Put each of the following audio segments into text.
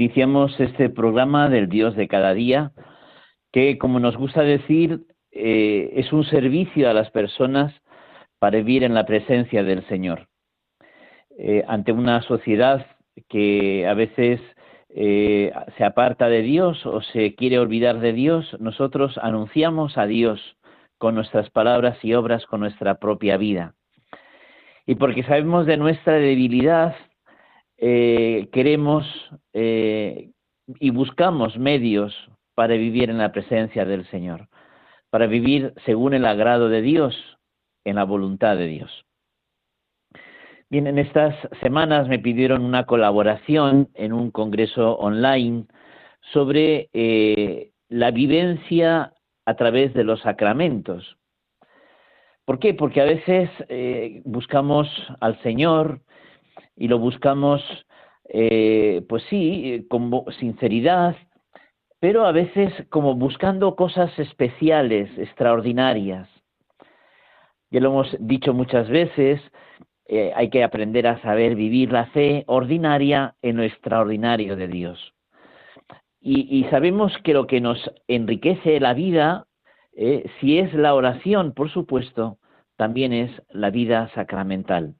Iniciamos este programa del Dios de cada día, que como nos gusta decir, eh, es un servicio a las personas para vivir en la presencia del Señor. Eh, ante una sociedad que a veces eh, se aparta de Dios o se quiere olvidar de Dios, nosotros anunciamos a Dios con nuestras palabras y obras, con nuestra propia vida. Y porque sabemos de nuestra debilidad, eh, queremos eh, y buscamos medios para vivir en la presencia del Señor, para vivir según el agrado de Dios, en la voluntad de Dios. Bien, en estas semanas me pidieron una colaboración en un congreso online sobre eh, la vivencia a través de los sacramentos. ¿Por qué? Porque a veces buscamos al Señor, y lo buscamos, eh, pues sí, con sinceridad, pero a veces como buscando cosas especiales, extraordinarias. Ya lo hemos dicho muchas veces, eh, hay que aprender a saber vivir la fe ordinaria en lo extraordinario de Dios. Y, sabemos que lo que nos enriquece la vida, eh, si es la oración, por supuesto, también es la vida sacramental.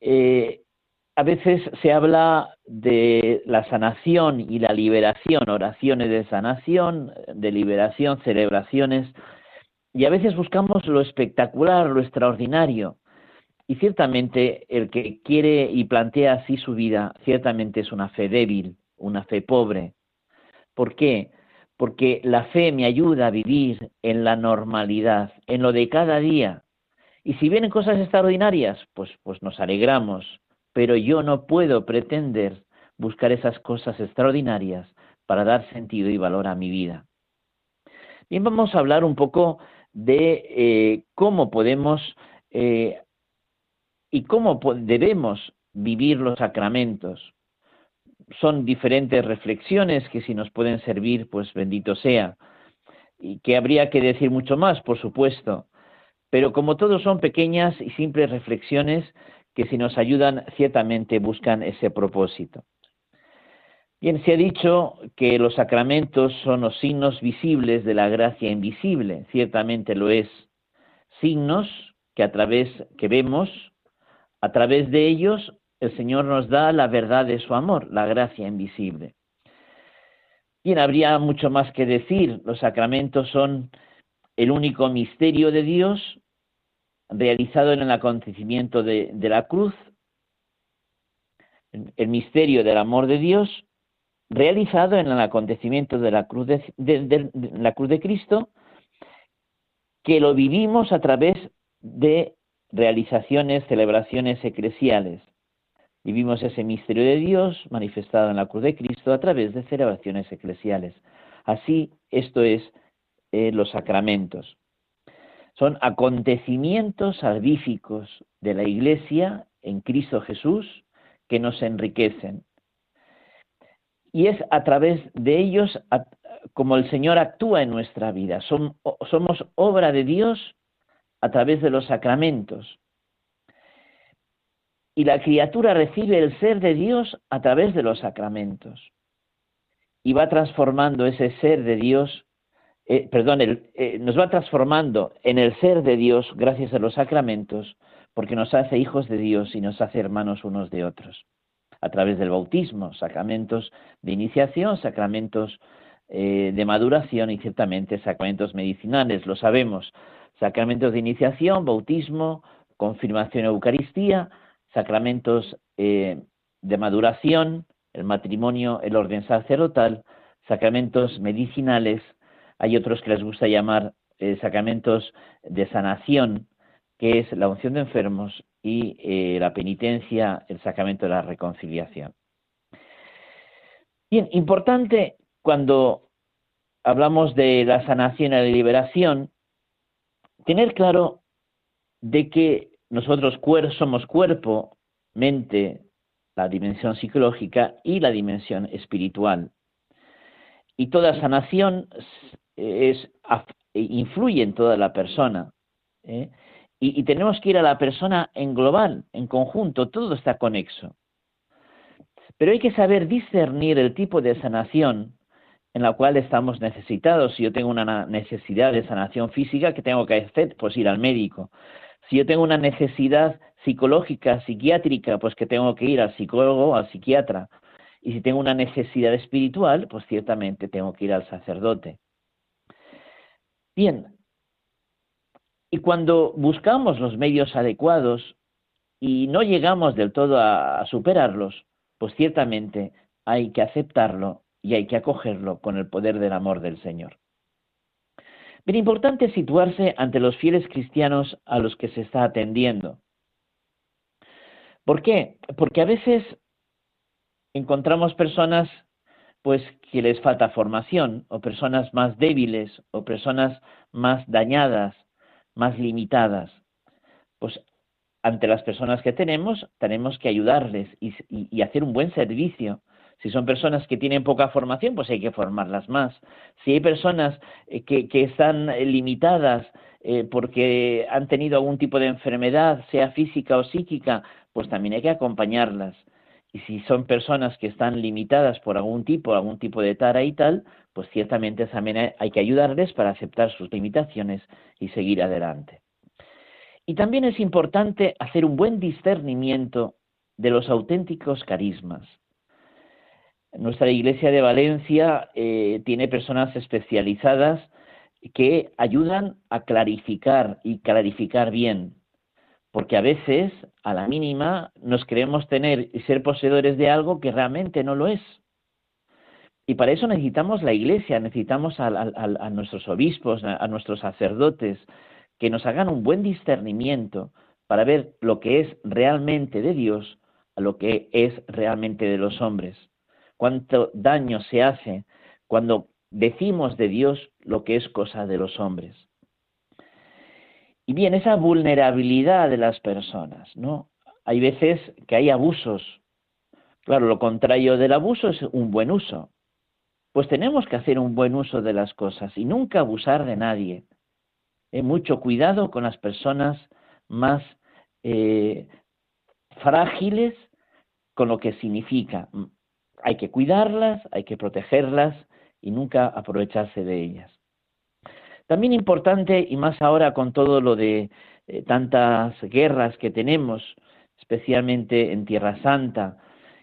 Eh, a veces se habla de la sanación y la liberación, oraciones de sanación, de liberación, celebraciones, y a veces buscamos lo espectacular, lo extraordinario. Y ciertamente el que quiere y plantea así su vida, ciertamente es una fe débil, una fe pobre. ¿Por qué? Porque la fe me ayuda a vivir en la normalidad, en lo de cada día, y si vienen cosas extraordinarias, pues, pues nos alegramos, pero yo no puedo pretender buscar esas cosas extraordinarias para dar sentido y valor a mi vida. Bien, vamos a hablar un poco de eh, cómo podemos eh, y cómo debemos vivir los sacramentos. Son diferentes reflexiones que si nos pueden servir, pues bendito sea. Y que habría que decir mucho más, por supuesto. Pero como todos son pequeñas y simples reflexiones que si nos ayudan ciertamente buscan ese propósito. Bien, se ha dicho que los sacramentos son los signos visibles de la gracia invisible, ciertamente lo es. Signos que a través que vemos, a través de ellos el Señor nos da la verdad de su amor, la gracia invisible. Bien, habría mucho más que decir. Los sacramentos son el único misterio de Dios realizado en el acontecimiento de, la cruz, el misterio del amor de Dios, realizado en el acontecimiento de la cruz de, la cruz de Cristo, que lo vivimos a través de realizaciones, celebraciones eclesiales. Vivimos ese misterio de Dios manifestado en la cruz de Cristo a través de celebraciones eclesiales. Así, esto es eh, los sacramentos. Son acontecimientos salvíficos de la Iglesia en Cristo Jesús que nos enriquecen. Y es a través de ellos como el Señor actúa en nuestra vida. somos obra de Dios a través de los sacramentos. Y la criatura recibe el ser de Dios a través de los sacramentos. Y va transformando ese ser de Dios eh, perdón, eh, nos va transformando en el ser de Dios gracias a los sacramentos, porque nos hace hijos de Dios y nos hace hermanos unos de otros. A través del bautismo, sacramentos de iniciación, sacramentos eh, de maduración y ciertamente sacramentos medicinales, lo sabemos. Sacramentos de iniciación, bautismo, confirmación, Eucaristía, sacramentos de maduración, el matrimonio, el orden sacerdotal, sacramentos medicinales, hay otros que les gusta llamar eh, sacramentos de sanación, que es la unción de enfermos, y eh, la penitencia, el sacramento de la reconciliación. Bien, importante cuando hablamos de la sanación y la liberación, tener claro de que nosotros somos cuerpo, mente, la dimensión psicológica y la dimensión espiritual. Y toda sanación es, influye en toda la persona. ¿eh? Y, y, tenemos que ir a la persona en global, en conjunto, todo está conexo. Pero hay que saber discernir el tipo de sanación en la cual estamos necesitados. Si yo tengo una necesidad de sanación física, ¿qué tengo que hacer? Pues ir al médico. Si yo tengo una necesidad psicológica, psiquiátrica, pues que tengo que ir al psicólogo, al psiquiatra. Y si tengo una necesidad espiritual, pues ciertamente tengo que ir al sacerdote. Bien, y cuando buscamos los medios adecuados y no llegamos del todo a, superarlos, pues ciertamente hay que aceptarlo y hay que acogerlo con el poder del amor del Señor. Bien importante situarse ante los fieles cristianos a los que se está atendiendo. ¿Por qué? Porque a veces encontramos personas pues que les falta formación o personas más débiles o personas más dañadas, más limitadas. Pues ante las personas que tenemos tenemos que ayudarles y, hacer un buen servicio si son personas que tienen poca formación, pues hay que formarlas más. Si hay personas eh, que, están limitadas eh, porque han tenido algún tipo de enfermedad, sea física o psíquica, pues también hay que acompañarlas. Y si son personas que están limitadas por algún tipo, algún tipo de tara y tal, pues ciertamente también hay que ayudarles para aceptar sus limitaciones y seguir adelante. Y también es importante hacer un buen discernimiento de los auténticos carismas. Nuestra iglesia de Valencia eh, tiene personas especializadas que ayudan a clarificar y clarificar bien, porque a veces, a la mínima, nos creemos tener y ser poseedores de algo que realmente no lo es. Y para eso necesitamos la iglesia, necesitamos a, a nuestros obispos, a nuestros sacerdotes, que nos hagan un buen discernimiento para ver lo que es realmente de Dios a lo que es realmente de los hombres cuánto daño se hace cuando decimos de Dios lo que es cosa de los hombres. Y bien, esa vulnerabilidad de las personas, ¿no? Hay veces que hay abusos. Claro, lo contrario del abuso es un buen uso. Pues tenemos que hacer un buen uso de las cosas y nunca abusar de nadie. Eh, mucho cuidado con las personas más eh, frágiles, con lo que significa hay que cuidarlas, hay que protegerlas y nunca aprovecharse de ellas. También importante, y más ahora con todo lo de eh, tantas guerras que tenemos, especialmente en Tierra Santa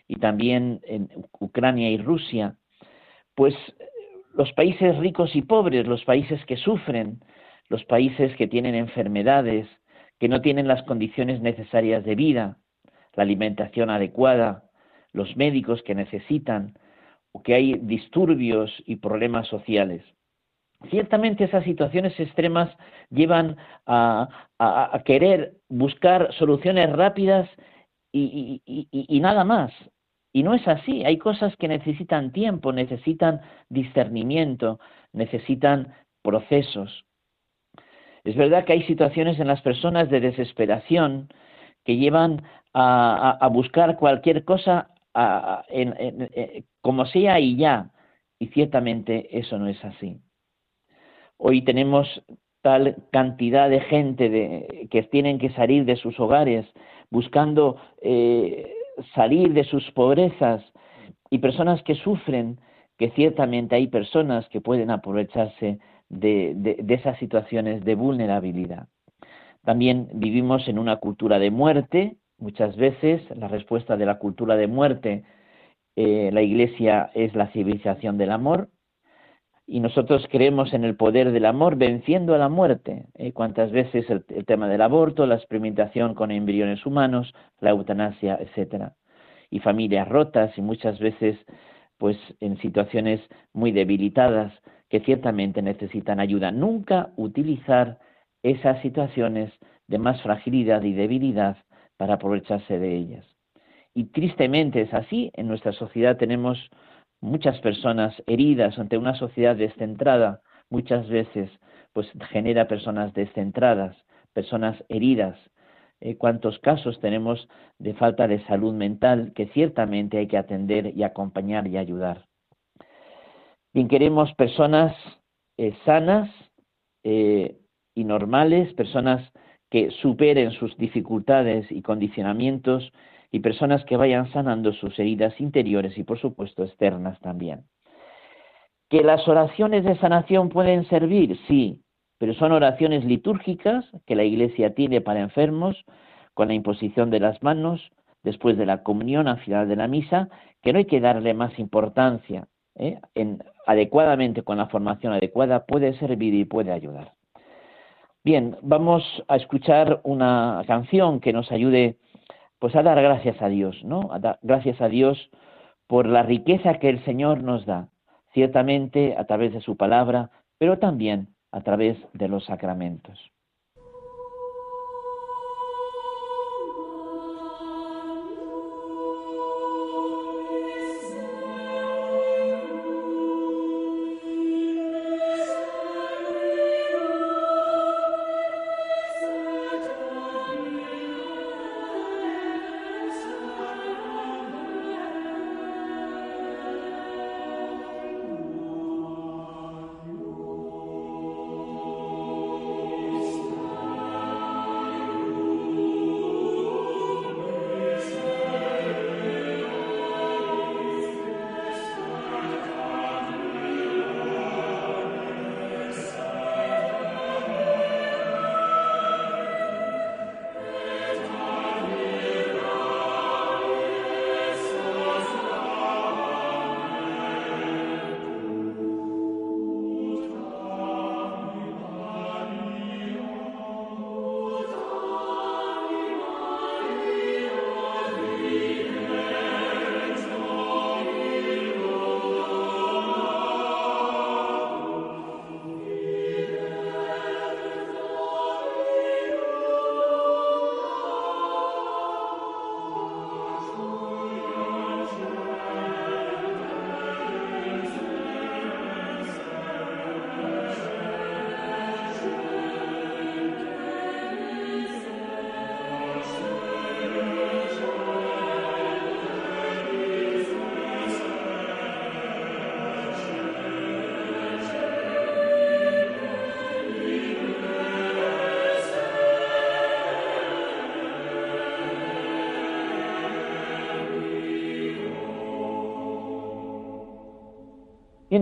y también en Ucrania y Rusia, pues los países ricos y pobres, los países que sufren, los países que tienen enfermedades, que no tienen las condiciones necesarias de vida, la alimentación adecuada, los médicos que necesitan o que hay disturbios y problemas sociales. Ciertamente esas situaciones extremas llevan a, querer buscar soluciones rápidas y, nada más. Y no es así. Hay cosas que necesitan tiempo, necesitan discernimiento, necesitan procesos. Es verdad que hay situaciones en las personas de desesperación que llevan a, buscar cualquier cosa eh, como sea y ya. Y ciertamente eso no es así. Hoy tenemos tal cantidad de gente que tienen que salir de sus hogares buscando eh, salir de sus pobrezas y personas que sufren, que ciertamente hay personas que pueden aprovecharse de esas situaciones de vulnerabilidad. También vivimos en una cultura de muerte Muchas veces la respuesta de la cultura de muerte, eh, la Iglesia es la civilización del amor, y nosotros creemos en el poder del amor venciendo a la muerte. ¿eh? Cuántas veces el, tema del aborto, la experimentación con embriones humanos, la eutanasia, etcétera. Y familias rotas y muchas veces pues en situaciones muy debilitadas que ciertamente necesitan ayuda. Nunca utilizar esas situaciones de más fragilidad y debilidad para aprovecharse de ellas. Y tristemente es así, en nuestra sociedad tenemos muchas personas heridas ante una sociedad descentrada, muchas veces pues genera personas descentradas, personas heridas. Eh, ¿Cuántos casos tenemos de falta de salud mental que ciertamente hay que atender y acompañar y ayudar? Bien, queremos personas eh, sanas eh, y normales, personas que superen sus dificultades y condicionamientos y personas que vayan sanando sus heridas interiores y por supuesto externas también. Que las oraciones de sanación pueden servir, sí, pero son oraciones litúrgicas que la Iglesia tiene para enfermos, con la imposición de las manos, después de la comunión al final de la misa, que no hay que darle más importancia. ¿eh? En, adecuadamente, con la formación adecuada, puede servir y puede ayudar. Bien, vamos a escuchar una canción que nos ayude pues a dar gracias a Dios, ¿no? A dar gracias a Dios por la riqueza que el Señor nos da, ciertamente a través de su palabra, pero también a través de los sacramentos.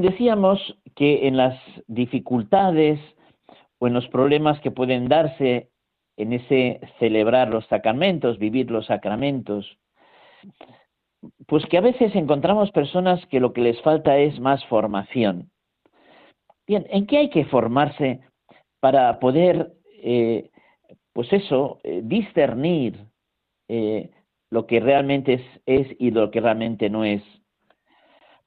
Decíamos que en las dificultades o en los problemas que pueden darse en ese celebrar los sacramentos, vivir los sacramentos, pues que a veces encontramos personas que lo que les falta es más formación. Bien, ¿en qué hay que formarse para poder, eh, pues eso, eh, discernir eh, lo que realmente es y lo que realmente no es?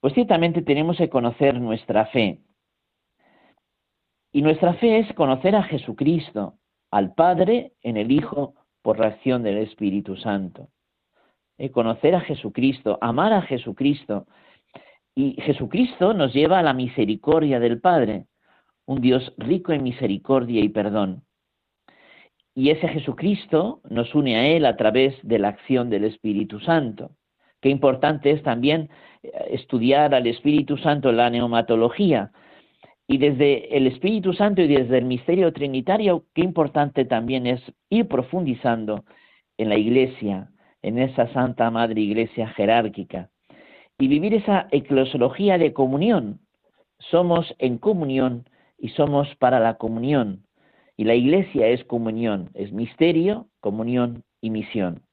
Pues ciertamente tenemos que conocer nuestra fe. Y nuestra fe es conocer a Jesucristo, al Padre en el Hijo por la acción del Espíritu Santo. Eh, conocer a Jesucristo, amar a Jesucristo. Y Jesucristo nos lleva a la misericordia del Padre, un Dios rico en misericordia y perdón. Y ese Jesucristo nos une a Él a través de la acción del Espíritu Santo. Qué importante es también eh, estudiar al Espíritu Santo la neumatología. Y desde el Espíritu Santo y desde el misterio trinitario, qué importante también es ir profundizando en la iglesia, en esa Santa Madre Iglesia jerárquica, y vivir esa eclosiología de comunión. Somos en comunión y somos para la comunión. Y la iglesia es comunión, es misterio, comunión y misión.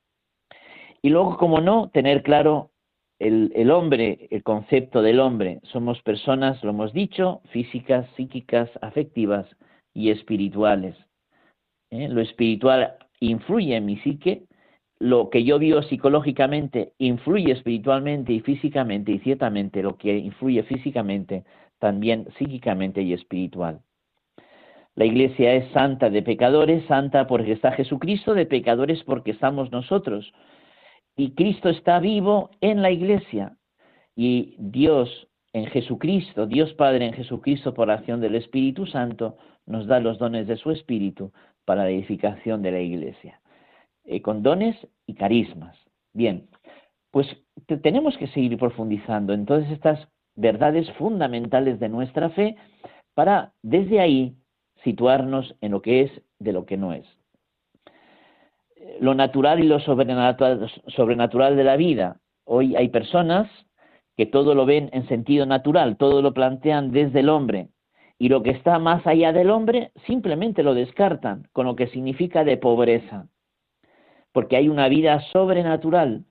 Y luego, como no, tener claro el, hombre, el concepto del hombre. Somos personas, lo hemos dicho, físicas, psíquicas, afectivas y espirituales. ¿eh? Lo espiritual influye en mi psique, lo que yo vivo psicológicamente influye espiritualmente y físicamente, y ciertamente lo que influye físicamente también psíquicamente y espiritual. La iglesia es santa de pecadores, santa porque está Jesucristo, de pecadores porque estamos nosotros. Y Cristo está vivo en la iglesia. Y Dios en Jesucristo, Dios Padre en Jesucristo por acción del Espíritu Santo, nos da los dones de su Espíritu para la edificación de la iglesia. Eh, con dones y carismas. Bien, pues tenemos que seguir profundizando en todas estas verdades fundamentales de nuestra fe para desde ahí situarnos en lo que es de lo que no es. Lo natural y lo sobrenatural, de la vida. Hoy hay personas que todo lo ven en sentido natural, todo lo plantean desde el hombre, y lo que está más allá del hombre simplemente lo descartan, con lo que significa de pobreza, porque hay una vida sobrenatural.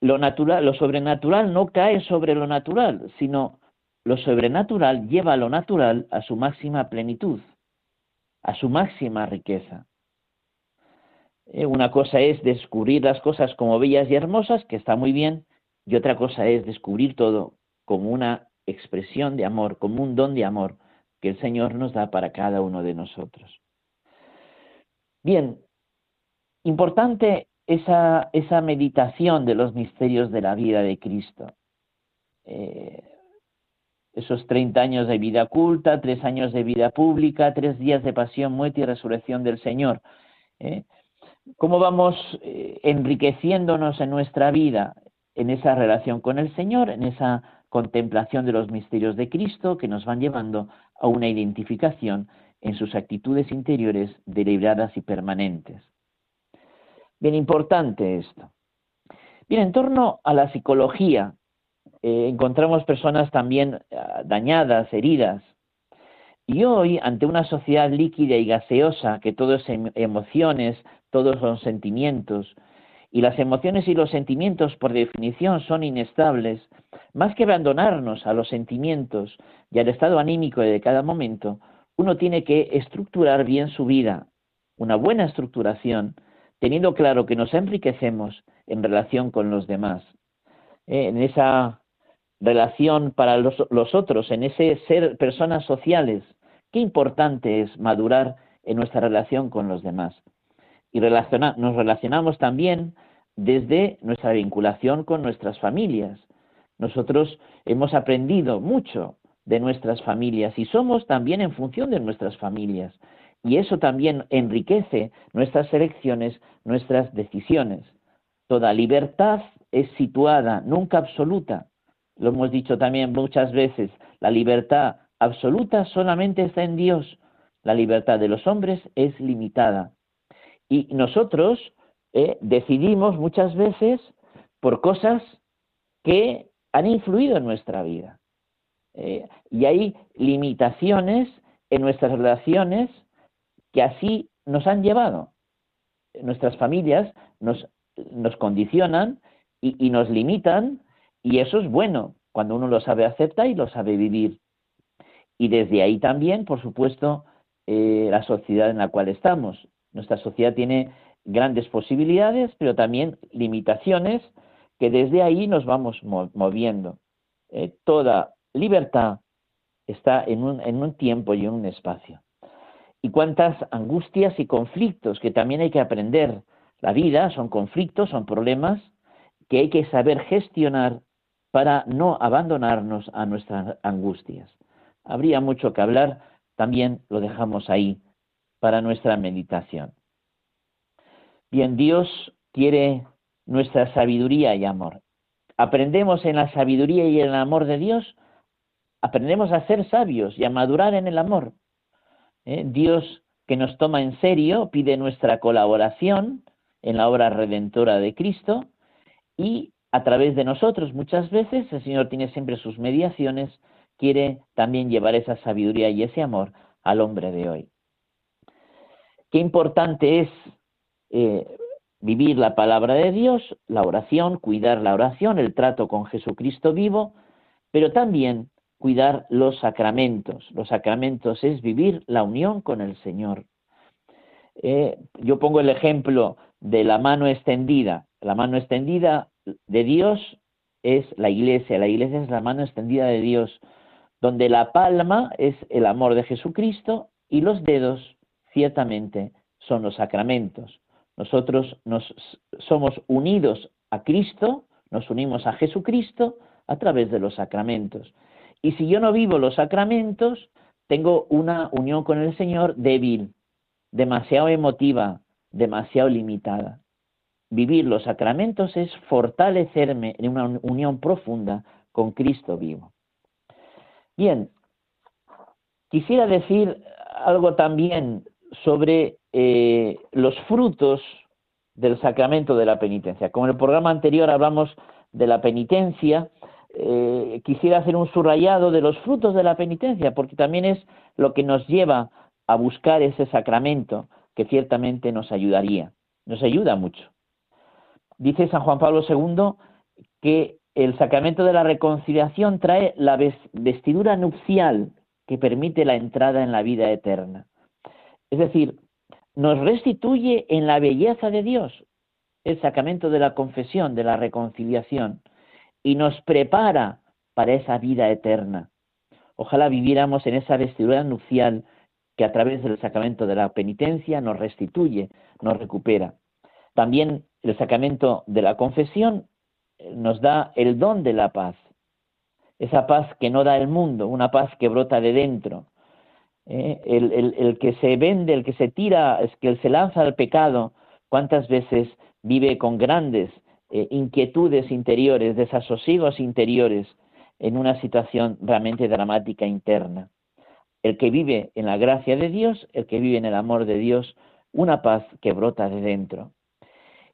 Lo natural, lo sobrenatural no cae sobre lo natural, sino lo sobrenatural lleva a lo natural a su máxima plenitud a su máxima riqueza. Eh, una cosa es descubrir las cosas como bellas y hermosas, que está muy bien, y otra cosa es descubrir todo como una expresión de amor, como un don de amor que el Señor nos da para cada uno de nosotros. Bien, importante esa, esa meditación de los misterios de la vida de Cristo. Eh, esos 30 años de vida oculta, tres años de vida pública, tres días de pasión, muerte y resurrección del Señor. ¿eh? ¿Cómo vamos eh, enriqueciéndonos en nuestra vida en esa relación con el Señor, en esa contemplación de los misterios de Cristo que nos van llevando a una identificación en sus actitudes interiores deliberadas y permanentes? Bien importante esto. Bien, en torno a la psicología, eh, encontramos personas también ah, dañadas, heridas. Y hoy, ante una sociedad líquida y gaseosa, que todo es em, emociones, todos son sentimientos, y las emociones y los sentimientos, por definición, son inestables, más que abandonarnos a los sentimientos y al estado anímico de cada momento, uno tiene que estructurar bien su vida, una buena estructuración, teniendo claro que nos enriquecemos en relación con los demás. Eh, en esa relación para los, otros, en ese ser personas sociales. Qué importante es madurar en nuestra relación con los demás. Y nos relacionamos también desde nuestra vinculación con nuestras familias. Nosotros hemos aprendido mucho de nuestras familias y somos también en función de nuestras familias. Y eso también enriquece nuestras elecciones, nuestras decisiones. Toda libertad es situada, nunca absoluta, lo hemos dicho también muchas veces, la libertad absoluta solamente está en Dios. La libertad de los hombres es limitada. Y nosotros eh, decidimos muchas veces por cosas que han influido en nuestra vida. Eh, y hay limitaciones en nuestras relaciones que así nos han llevado. Nuestras familias nos, nos condicionan y, nos limitan y eso es bueno cuando uno lo sabe aceptar y lo sabe vivir. Y desde ahí también, por supuesto, eh, la sociedad en la cual estamos. Nuestra sociedad tiene grandes posibilidades, pero también limitaciones que desde ahí nos vamos moviendo. Eh, toda libertad está en un, en un tiempo y en un espacio. Y cuántas angustias y conflictos que también hay que aprender. La vida son conflictos, son problemas que hay que saber gestionar para no abandonarnos a nuestras angustias. Habría mucho que hablar, también lo dejamos ahí para nuestra meditación. Bien, Dios quiere nuestra sabiduría y amor. Aprendemos en la sabiduría y en el amor de Dios, aprendemos a ser sabios y a madurar en el amor. ¿Eh? Dios que nos toma en serio pide nuestra colaboración en la obra redentora de Cristo y a través de nosotros muchas veces, el Señor tiene siempre sus mediaciones, quiere también llevar esa sabiduría y ese amor al hombre de hoy. Qué importante es eh, vivir la palabra de Dios, la oración, cuidar la oración, el trato con Jesucristo vivo, pero también cuidar los sacramentos. Los sacramentos es vivir la unión con el Señor. Eh, yo pongo el ejemplo de la mano extendida. La mano extendida de Dios es la iglesia, la iglesia es la mano extendida de Dios, donde la palma es el amor de Jesucristo Y los dedos, ciertamente, son los sacramentos. Nosotros nos somos unidos a Cristo, nos unimos a Jesucristo a través de los sacramentos. Y si yo no vivo los sacramentos, tengo una unión con el Señor débil, demasiado emotiva, demasiado limitada. Vivir los sacramentos es fortalecerme en una unión profunda con Cristo vivo. Bien, quisiera decir algo también sobre eh, los frutos del sacramento de la penitencia. Como en el programa anterior hablamos de la penitencia, eh, quisiera hacer un subrayado de los frutos de la penitencia, porque también es lo que nos lleva a buscar ese sacramento que ciertamente nos ayudaría, nos ayuda mucho. Dice San Juan Pablo II que el sacramento de la reconciliación trae la vestidura nupcial que permite la entrada en la vida eterna. Es decir, nos restituye en la belleza de Dios, el sacramento de la confesión, de la reconciliación, y nos prepara para esa vida eterna. Ojalá viviéramos en esa vestidura nupcial que a través del sacramento de la penitencia nos restituye, nos recupera. También el sacramento de la confesión eh, nos da el don de la paz, esa paz que no da el mundo, una paz que brota de dentro, ¿eh? el, que se vende, el que se tira, es que se lanza al pecado, cuántas veces vive con grandes eh, inquietudes interiores, desasosiegos interiores, en una situación realmente dramática interna. El que vive en la gracia de Dios, el que vive en el amor de Dios, una paz que brota de dentro.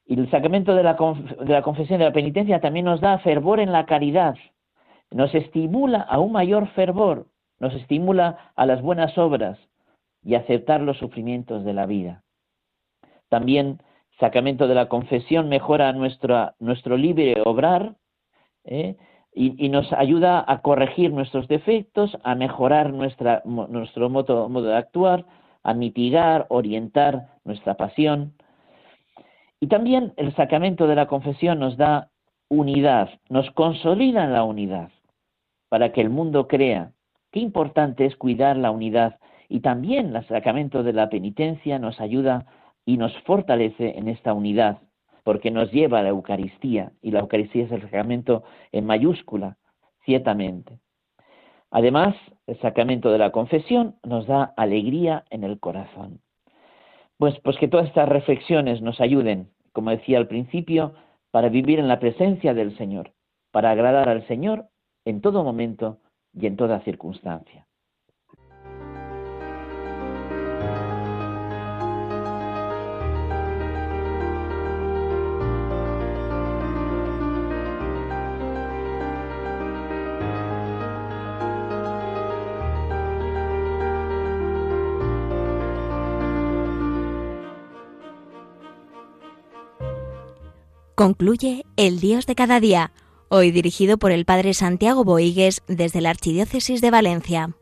Y el sacramento de la, de la confesión de la penitencia también nos da fervor en la caridad, nos estimula a un mayor fervor, nos estimula a las buenas obras y a aceptar los sufrimientos de la vida. También sacramento de la confesión mejora nuestro libre obrar ¿eh? y, nos ayuda a corregir nuestros defectos, a mejorar nuestro modo, modo de actuar, a mitigar, orientar nuestra pasión. Y también el sacramento de la confesión nos da unidad, nos consolida en la unidad, para que el mundo crea Importante es cuidar la unidad y también el sacramento de la penitencia nos ayuda y nos fortalece en esta unidad, porque nos lleva a la Eucaristía, y la Eucaristía es el sacramento en mayúscula, ciertamente. Además, el sacramento de la confesión nos da alegría en el corazón. Pues, pues que todas estas reflexiones nos ayuden, como decía al principio, para vivir en la presencia del Señor, para agradar al Señor en todo momento y en toda circunstancia. Concluye El Dios de cada día hoy dirigido por el Padre Santiago Boigues desde la Archidiócesis de Valencia.